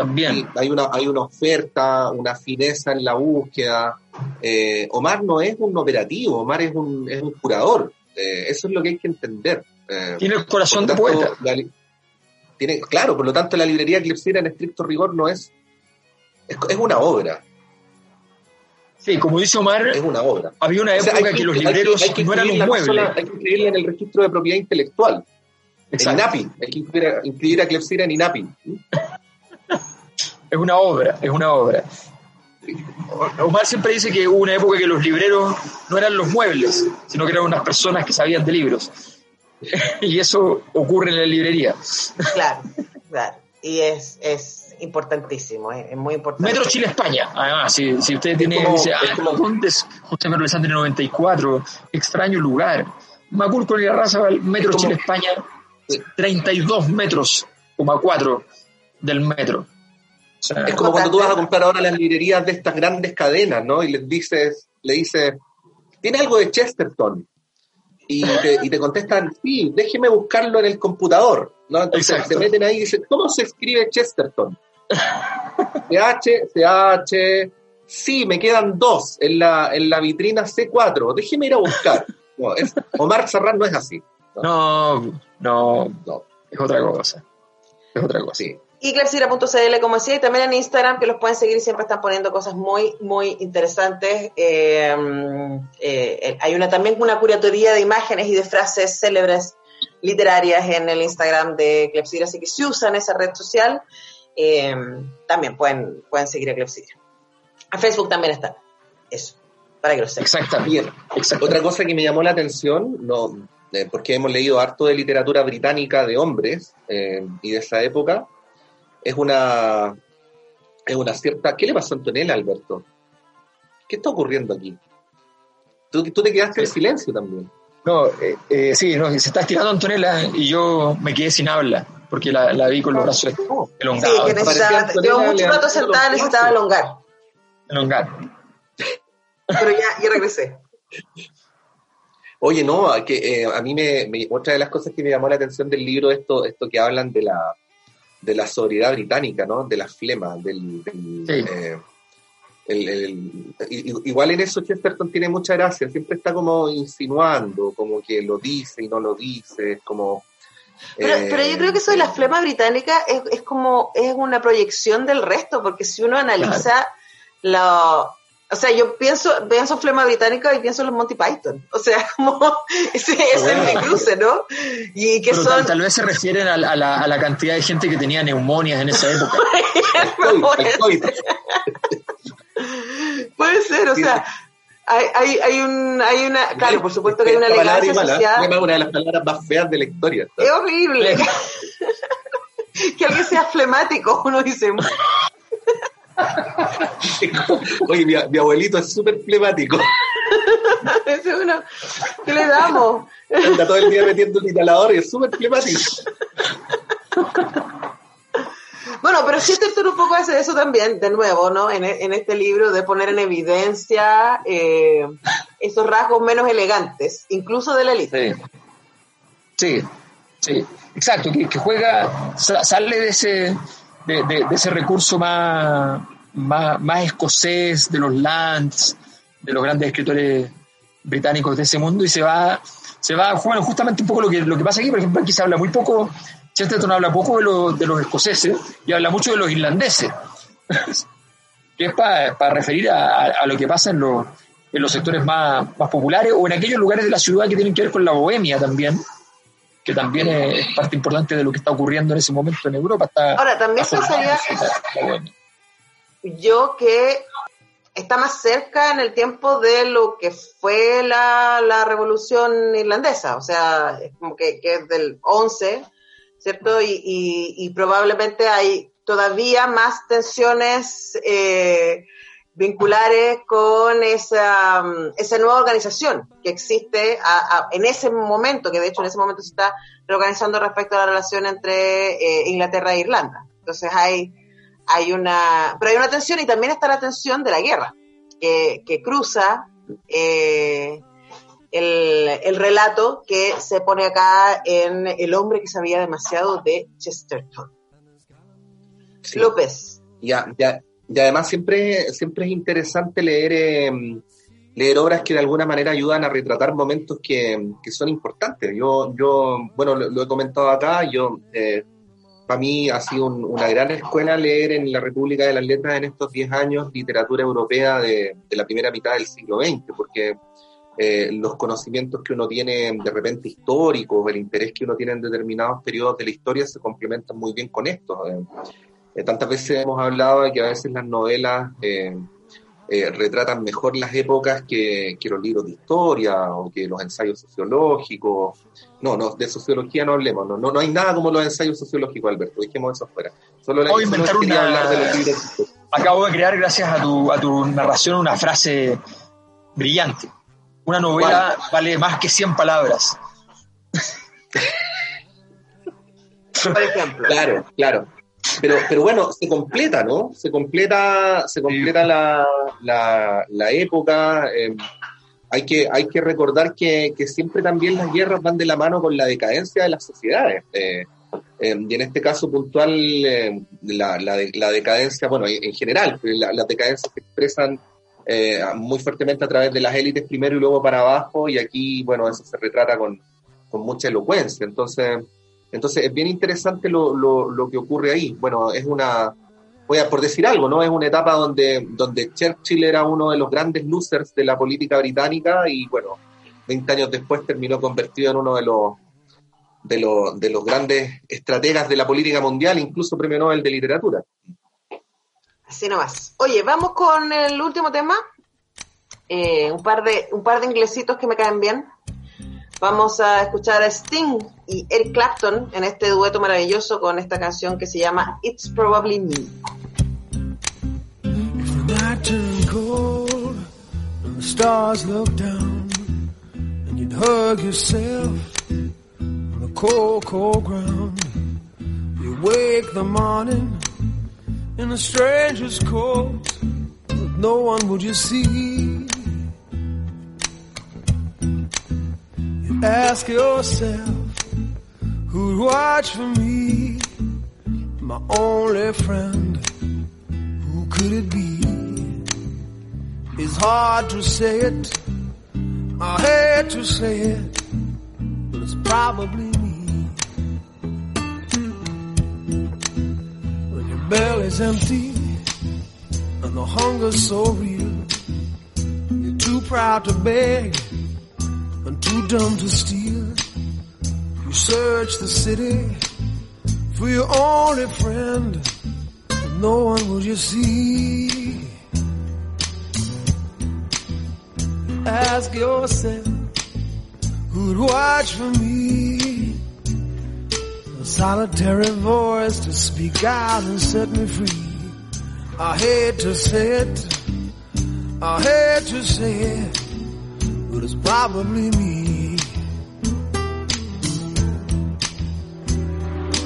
S3: También. Hay una, hay una oferta, una fineza en la búsqueda. Eh, Omar no es un operativo, Omar es un, es un curador. Eh, eso es lo que hay que entender.
S2: Eh, tiene el corazón de poeta.
S3: Tiene, claro, por lo tanto la librería Eclipsera en estricto rigor no es, es, es, una obra.
S2: Sí, como dice Omar,
S3: es una obra.
S2: Había una época o sea, que, que, los libreros
S3: hay que, hay
S2: no eran un mueble.
S3: hay que inscribirla en el registro de propiedad intelectual. Exacto. En INAPI. Hay que a Clepsira en INAPI.
S2: es una obra, es una obra. Omar siempre dice que hubo una época que los libreros no eran los muebles, sino que eran unas personas que sabían de libros. y eso ocurre en la librería.
S4: Claro, claro. Y es, es importantísimo, es, muy importante.
S2: Metro Chile España, además, si, si usted tiene, como, dice, ah, como, ¿dónde es José Manuel Alessandri 94? Extraño lugar. Macul con la raza, Metro Chile España, 32 metros, coma 4 del metro.
S3: O sea, es como cuando tú vas a comprar ahora las librerías de estas grandes cadenas, ¿no? Y les dices, le dices, ¿tiene algo de Chesterton? Y te, y te contestan, sí, déjeme buscarlo en el computador, ¿no? Entonces Exacto. se meten ahí y dicen, ¿cómo se escribe Chesterton? CH, CH, sí, me quedan dos en la, en la vitrina C4, déjeme ir a buscar. No, es, Omar Serrán no es así.
S2: No, no, no, no, es otra cosa. Es otra cosa.
S3: Sí
S4: y clepsidra.cl, como decía, y también en Instagram, que los pueden seguir siempre están poniendo cosas muy, muy interesantes. Eh, eh, hay una también una curatoría de imágenes y de frases célebres literarias en el Instagram de Clepsidra, así que si usan esa red social, eh, también pueden, pueden seguir a Clepsidra. A Facebook también está. Eso, para que lo sepan.
S3: Exactamente. Exacto. Otra cosa que me llamó la atención, no, porque hemos leído harto de literatura británica de hombres y de esa época, es una, es una cierta... ¿Qué le pasó a Antonella, Alberto? ¿Qué está ocurriendo aquí? Tú, tú te quedaste en silencio también.
S2: No, eh, eh, sí, no, se está estirando Antonella y yo me quedé sin habla porque la, la vi con los brazos elongados.
S4: Sí, que necesitaba, llevo mucho rato sentada, necesitaba elongar.
S2: Elongar.
S4: Pero ya, ya regresé.
S3: Oye, no, que eh, a mí me, me, otra de las cosas que me llamó la atención del libro, esto, esto que hablan de la, de la sobriedad británica, ¿no? De la flema, del... del
S2: sí.
S3: eh, el, el, igual en eso Chesterton tiene mucha gracia, siempre está como insinuando, como que lo dice y no lo dice, es como...
S4: Pero, eh, pero yo creo que eso de la flema británica es, es, como, es una proyección del resto, porque si uno analiza claro. la, o sea, yo pienso, pienso flema británica y pienso en los Monty Python. O sea, como ese es el me cruce, ¿no? Y que
S2: Pero
S4: son...
S2: tal, tal, vez se refieren a, a, la, a, la, cantidad de gente que tenía neumonias en esa época.
S4: Puede ser, o sea, hay, hay, hay, un, hay una, claro, por supuesto que hay una elegancia asociada.
S3: Es una de las palabras más feas de la historia.
S4: ¿sabes? Es horrible. que alguien sea flemático, uno dice...
S3: Oye, mi, mi, abuelito es súper flemático.
S4: es uno. ¿Qué le damos?
S3: Anda todo el día metiendo el instalador y es súper flemático.
S4: No, pero Chesterton un poco hace eso también, de nuevo, ¿no? En, en este libro, de poner en evidencia eh, esos rasgos menos elegantes, incluso de la élite.
S2: Sí. sí, exacto, que, juega, sale de ese, de, ese recurso más, más, escocés, de los Lands, de los grandes escritores británicos de ese mundo, y se va, se va, bueno, justamente un poco lo que, lo que pasa aquí, por ejemplo, aquí se habla muy poco Chesterton habla poco de, de los escoceses y habla mucho de los irlandeses, que es para referir a, lo que pasa en, en los sectores más, populares o en aquellos lugares de la ciudad que tienen que ver con la bohemia también, que también es, parte importante de lo que está ocurriendo en ese momento en Europa. Está,
S4: Ahora, también pensaría yo que está más cerca en el tiempo de lo que fue la, revolución irlandesa, o sea, es como que, que es del 11 ¿cierto? Y, y, probablemente hay todavía más tensiones eh, vinculares con esa, mm, esa nueva organización que existe en ese momento, que de hecho en ese momento se está reorganizando respecto a la relación entre eh, Inglaterra e Irlanda. Entonces hay, hay una, pero hay una tensión y también está la tensión de la guerra, que, que cruza eh, el, relato que se pone acá en El hombre que sabía demasiado de Chesterton. López.
S3: Ya, ya, y además siempre, siempre es interesante leer, em, leer obras que de alguna manera ayudan a retratar momentos que, son importantes. Yo, yo bueno, lo, he comentado acá, yo, eh, para mí ha sido una gran escuela leer en la República de las Letras en estos 10 años literatura europea de, de la primera mitad del siglo XX, porque eh, los conocimientos que uno tiene de repente históricos, el interés que uno tiene en determinados periodos de la historia se complementan muy bien con esto. Eh, eh, tantas veces hemos hablado de que a veces las novelas retratan mejor las épocas que, los libros de historia o que los ensayos sociológicos. No, no, de sociología no hablemos, no, no, hay nada como los ensayos sociológicos, Alberto, dejemos eso fuera.
S2: Solo la, inventar hablar de los libros. Acabo de crear, gracias a tu, a tu narración, una frase brillante una novela vale más que 100 palabras.
S3: Por ejemplo. Claro, claro. Pero, pero bueno, se completa, ¿no? Se completa, se completa la, la, época. Eh, hay, que, hay que recordar que, siempre también las guerras van de la mano con la decadencia de las sociedades. Eh, eh, y en este caso puntual, la, la, decadencia, bueno, en general, las decadencias se expresan muy fuertemente a través de las élites primero y luego para abajo, y aquí, bueno, eso se retrata con, con mucha elocuencia. Entonces, entonces es bien interesante lo, lo, que ocurre ahí. Bueno, es una, voy a por decir algo, ¿no? Es una etapa donde, donde Churchill era uno de los grandes losers de la política británica y, bueno, 20 años después terminó convertido en uno de los de los, de los grandes estrategas de la política mundial, incluso premio Nobel de literatura.
S4: Así nomás. Oye, vamos con el último tema. Eh, un, par de, un par de inglesitos que me caen bien. Vamos a escuchar a Sting y Eric Clapton en este dueto maravilloso con esta canción que se llama It's Probably Me. You wake the morning in a stranger's coat, no one would you see. Ask yourself, who'd watch for me? My only friend, who could it be? It's hard to say it, I hate to say it, but it's probably me. When your belly's empty and the hunger's so real. You're too proud to beg too dumb to steal. You search the city for your only friend, but no one will you see. Ask yourself who'd watch for me A solitary voice to speak out and set me free. I hate to say it, I hate to say it, but it's probably me.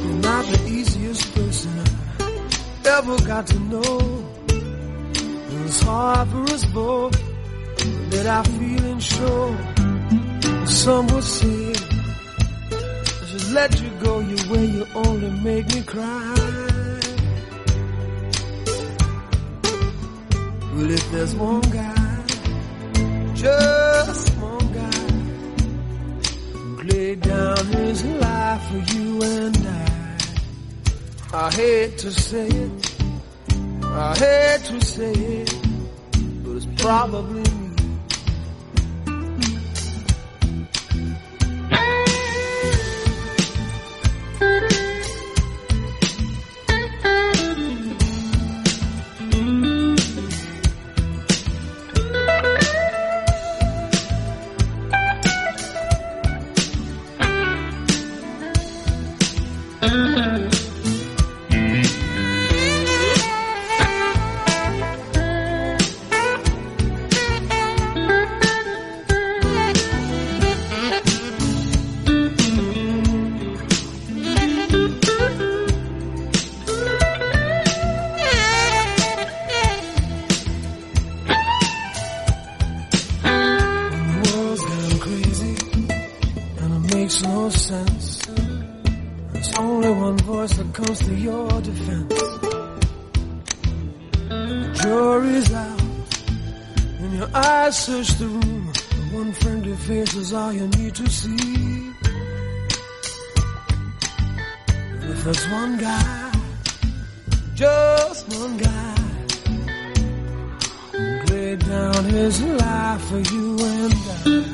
S4: You're not the easiest person I
S7: ever got to know. It's hard for us both that I feel sure. Some would say, just let you go your way, you only make me cry. Well, if there's one guy, just down is life for you and I. I hate to say it, I hate to say it, but it's probably makes no sense. There's only one voice that comes to your defense. The jury's out, and your eyes search the room. And one friendly face is all you need to see. And if there's one guy, just one guy, who laid down his life for you and I.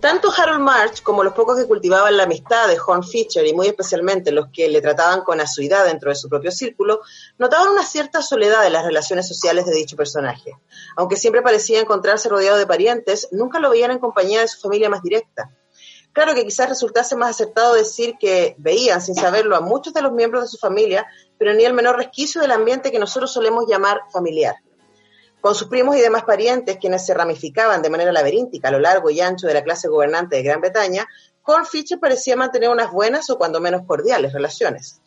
S4: Tanto Harold March como los pocos que cultivaban la amistad de Horn Fisher y muy especialmente los que le trataban con asiduidad dentro de su propio círculo, notaban una cierta soledad en las relaciones sociales de dicho personaje. Aunque siempre parecía encontrarse rodeado de parientes, nunca lo veían en compañía de su familia más directa. Claro que quizás resultase más acertado decir que veían sin saberlo a muchos de los miembros de su familia, pero ni el menor resquicio del ambiente que nosotros solemos llamar familiar. Con sus primos y demás parientes, quienes se ramificaban de manera laberíntica a lo largo y ancho de la clase gobernante de Gran Bretaña, Horn Fisher parecía mantener unas buenas o cuando menos cordiales relaciones.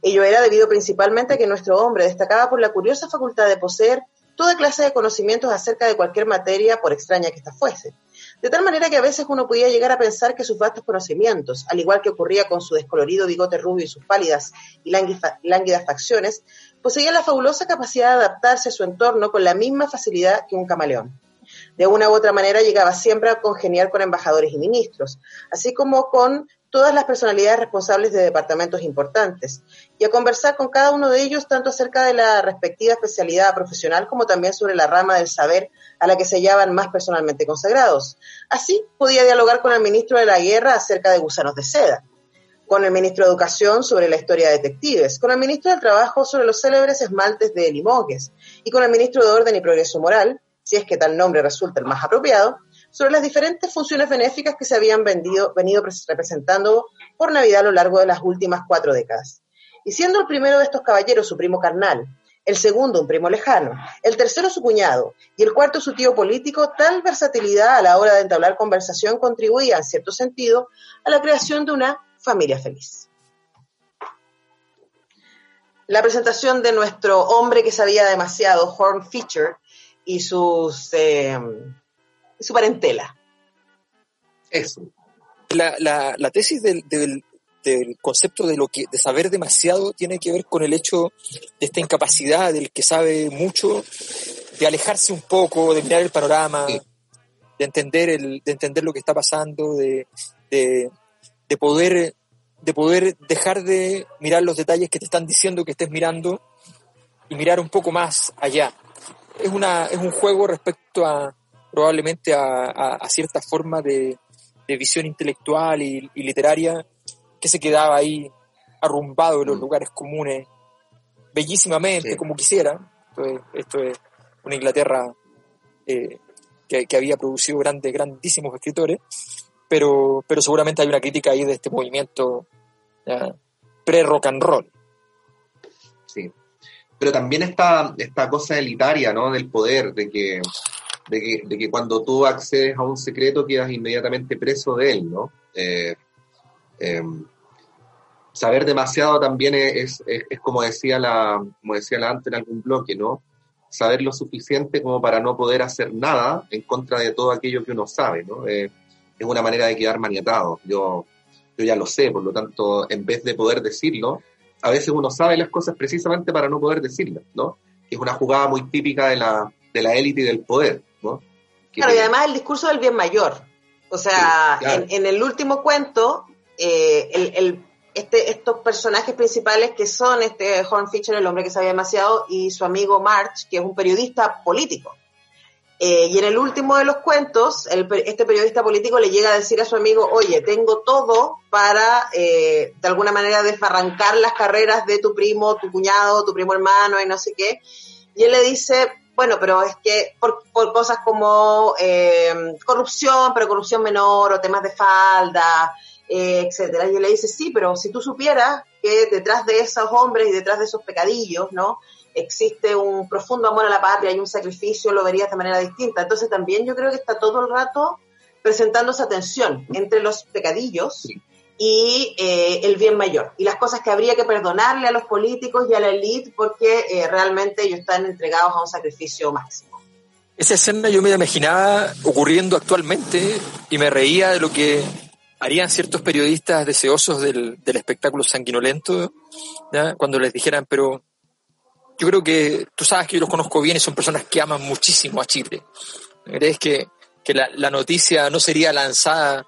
S4: Ello era debido principalmente a que nuestro hombre destacaba por la curiosa facultad de poseer toda clase de conocimientos acerca de cualquier materia, por extraña que ésta fuese. De tal manera que a veces uno podía llegar a pensar que sus vastos conocimientos, al igual que ocurría con su descolorido bigote rubio y sus pálidas y lánguidas facciones, poseía la fabulosa capacidad de adaptarse a su entorno con la misma facilidad que un camaleón. De una u otra manera llegaba siempre a congeniar con embajadores y ministros, así como con todas las personalidades responsables de departamentos importantes y a conversar con cada uno de ellos tanto acerca de la respectiva especialidad profesional como también sobre la rama del saber a la que se hallaban más personalmente consagrados. Así podía dialogar con el ministro de la Guerra acerca de gusanos de seda, con el ministro de Educación sobre la historia de detectives, con el ministro del Trabajo sobre los célebres esmaltes de Limoges y con el ministro de Orden y Progreso Moral, si es que tal nombre resulta el más apropiado, sobre las diferentes funciones benéficas que se habían vendido, venido representando por Navidad a lo largo de las últimas cuatro décadas. Y siendo el primero de estos caballeros su primo carnal, el segundo un primo lejano, el tercero su cuñado y el cuarto su tío político, tal versatilidad a la hora de entablar conversación contribuía, en cierto sentido, a la creación de una familia feliz. La presentación de nuestro hombre que sabía demasiado, Horn Fisher, y sus eh, su parentela.
S3: Eso.
S2: La, la, tesis del, del, concepto de lo que de saber demasiado tiene que ver con el hecho de esta incapacidad del que sabe mucho de alejarse un poco, de mirar el panorama, sí. de entender el, de entender lo que está pasando, de, de, de poder de poder dejar de mirar los detalles que te están diciendo que estés mirando y mirar un poco más allá. Es, una, es un juego respecto a probablemente a, a, a cierta forma de, de visión intelectual y, y, literaria que se quedaba ahí arrumbado en los mm. lugares comunes, bellísimamente, sí. como quisiera. Esto es, esto es una Inglaterra eh, que, que, había producido grandes, grandísimos escritores, pero, pero seguramente hay una crítica ahí de este movimiento pre-rock and roll.
S3: Sí. Pero también esta, esta cosa elitaria, ¿no? Del poder, de que, de que, de que cuando tú accedes a un secreto quedas inmediatamente preso de él, ¿no? Eh, eh, saber demasiado también es, es, es, como decía la, como decía la antes en algún bloque, ¿no? Saber lo suficiente como para no poder hacer nada en contra de todo aquello que uno sabe, ¿no? Eh, es una manera de quedar maniatado. Yo, yo ya lo sé, por lo tanto, en vez de poder decirlo, a veces uno sabe las cosas precisamente para no poder decirlas, ¿no? Que es una jugada muy típica de la, de la élite y del poder, ¿no?
S4: Que, claro, y además el discurso del bien mayor. O sea, sí, claro. en, en, el último cuento, eh, el, el, este, estos personajes principales que son este Horn Fisher, el hombre que sabe demasiado, y su amigo March, que es un periodista político. Eh, y en el último de los cuentos, el, este periodista político le llega a decir a su amigo, oye, tengo todo para, eh, de alguna manera, desbarrancar las carreras de tu primo, tu cuñado, tu primo hermano y no sé qué. Y él le dice, bueno, pero es que por, cosas como eh, corrupción, pero corrupción menor, o temas de falda, eh, etcétera. Y él le dice, sí, pero si tú supieras que detrás de esos hombres y detrás de esos pecadillos, ¿no? existe un profundo amor a la patria y un sacrificio, lo verías de manera distinta. Entonces también yo creo que está todo el rato presentando esa tensión entre los pecadillos y eh, el bien mayor y las cosas que habría que perdonarle a los políticos y a la élite porque eh, realmente ellos están entregados a un sacrificio máximo.
S2: Esa escena yo me imaginaba ocurriendo actualmente y me reía de lo que harían ciertos periodistas deseosos del, del espectáculo sanguinolento ¿ya? cuando les dijeran, pero yo creo que tú sabes que yo los conozco bien y son personas que aman muchísimo a Chile. ¿Crees que, que la, la, noticia no sería lanzada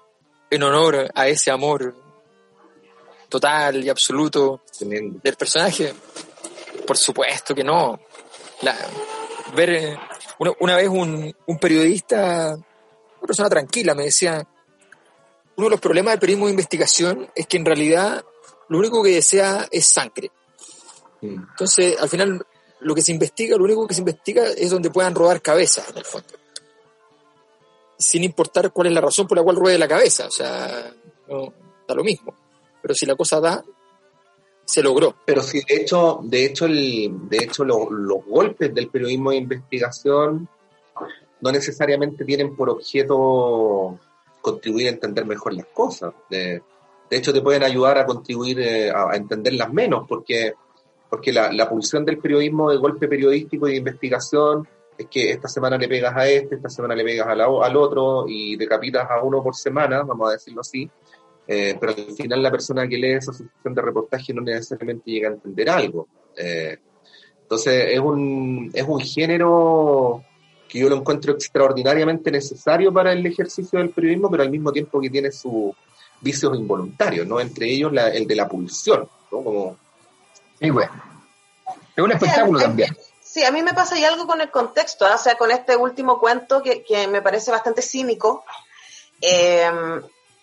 S2: en honor a ese amor total y absoluto del personaje? Por supuesto que no. La, ver eh, una, una vez un, un, periodista, una persona tranquila, me decía, uno de los problemas del periodismo de investigación es que en realidad lo único que desea es sangre entonces, al final, lo que se investiga, lo único que se investiga es donde puedan rodar cabezas, en el fondo. Sin importar cuál es la razón por la cual ruede la cabeza. O sea, no, da lo mismo. Pero si la cosa da, se logró.
S3: Pero si de hecho, de hecho, el, de hecho lo, los golpes del periodismo de investigación no necesariamente tienen por objeto contribuir a entender mejor las cosas. De, de hecho, te pueden ayudar a contribuir eh, a, entenderlas menos, porque porque la, la, pulsión del periodismo de golpe periodístico y de investigación es que esta semana le pegas a este, esta semana le pegas a la, al otro y decapitas a uno por semana, vamos a decirlo así, eh, pero al final la persona que lee esa sección de reportaje no necesariamente llega a entender algo. Eh, entonces es un, es un género que yo lo encuentro extraordinariamente necesario para el ejercicio del periodismo, pero al mismo tiempo que tiene sus vicios involuntarios, ¿no? Entre ellos la, el de la pulsión, ¿no? Como
S2: y bueno, es un espectáculo
S4: sí,
S2: también.
S4: Sí, a mí me pasa ahí algo con el contexto, ¿eh? o sea, con este último cuento que, que me parece bastante cínico. Eh,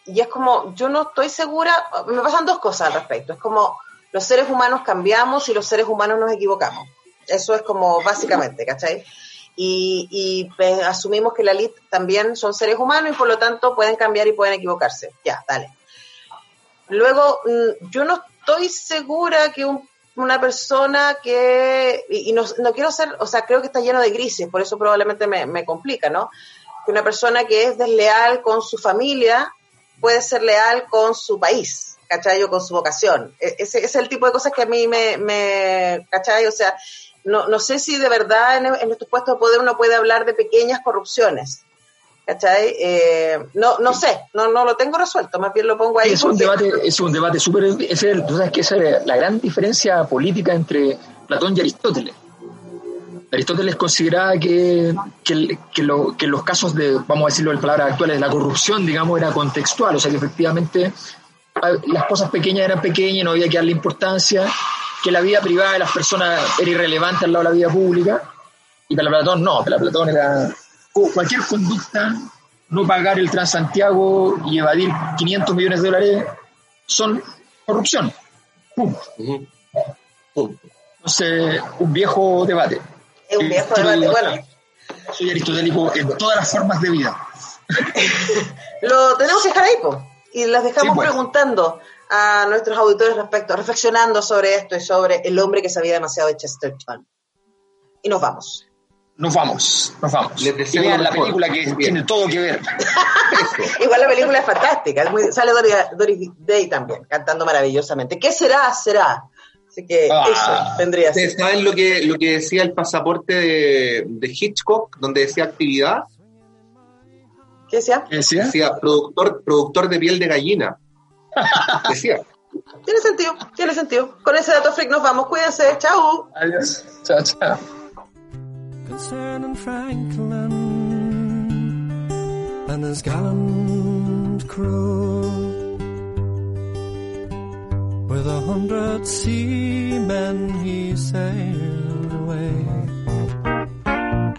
S4: y es como, yo no estoy segura, me pasan dos cosas al respecto. Es como, los seres humanos cambiamos y los seres humanos nos equivocamos. Eso es como básicamente, ¿cachai? Y, pues, asumimos que la elite también son seres humanos y por lo tanto pueden cambiar y pueden equivocarse. Ya, dale. Luego, mm, yo no estoy segura que un una persona que, y, no, no, quiero ser, o sea, creo que está lleno de grises, por eso probablemente me, me, complica, ¿no? Que una persona que es desleal con su familia puede ser leal con su país, ¿cachai? O con su vocación. E, ese, ese es el tipo de cosas que a mí me, me ¿cachai? O sea, no, no sé si de verdad en, en estos puestos de poder uno puede hablar de pequeñas corrupciones. ¿Cachai? Eh, no, no sé, no, no lo tengo resuelto, más bien lo pongo ahí.
S2: Es un debate, es un debate súper. Tú sabes que esa es la gran diferencia política entre Platón y Aristóteles. Aristóteles consideraba que, que, que, lo, que, los casos de, vamos a decirlo en palabras actuales, de la corrupción, digamos, era contextual, o sea que efectivamente las cosas pequeñas eran pequeñas y no había que darle importancia, que la vida privada de las personas era irrelevante al lado de la vida pública, y para Platón no, para Platón era cualquier conducta, no pagar el Transantiago y evadir 500 millones de dólares, son corrupción. Punto. Entonces, un viejo debate.
S4: Es un viejo debate, bueno.
S2: Soy aristotélico en todas las formas de vida.
S4: Lo tenemos que dejar ahí, y las dejamos pues. preguntando a nuestros auditores respecto, reflexionando sobre esto y sobre el hombre que sabía demasiado de Chesterton. Y nos vamos.
S2: Nos vamos, nos vamos. y vean la película que tiene todo que ver.
S4: Igual la película es fantástica. sale Doris, Day también, cantando maravillosamente. ¿Qué será? Será. Así que ah. eso tendría que
S3: ser. ¿Saben lo que, lo que decía el pasaporte de, de Hitchcock, donde decía actividad?
S4: ¿Qué decía?
S3: decía? productor, productor de piel de gallina.
S4: Tiene sentido, tiene sentido. Con ese dato freak nos vamos. Cuídense. Chao.
S2: Adiós. Chao, chao.
S8: concerning Franklin and his gallant crew. With a hundred seamen he sailed away.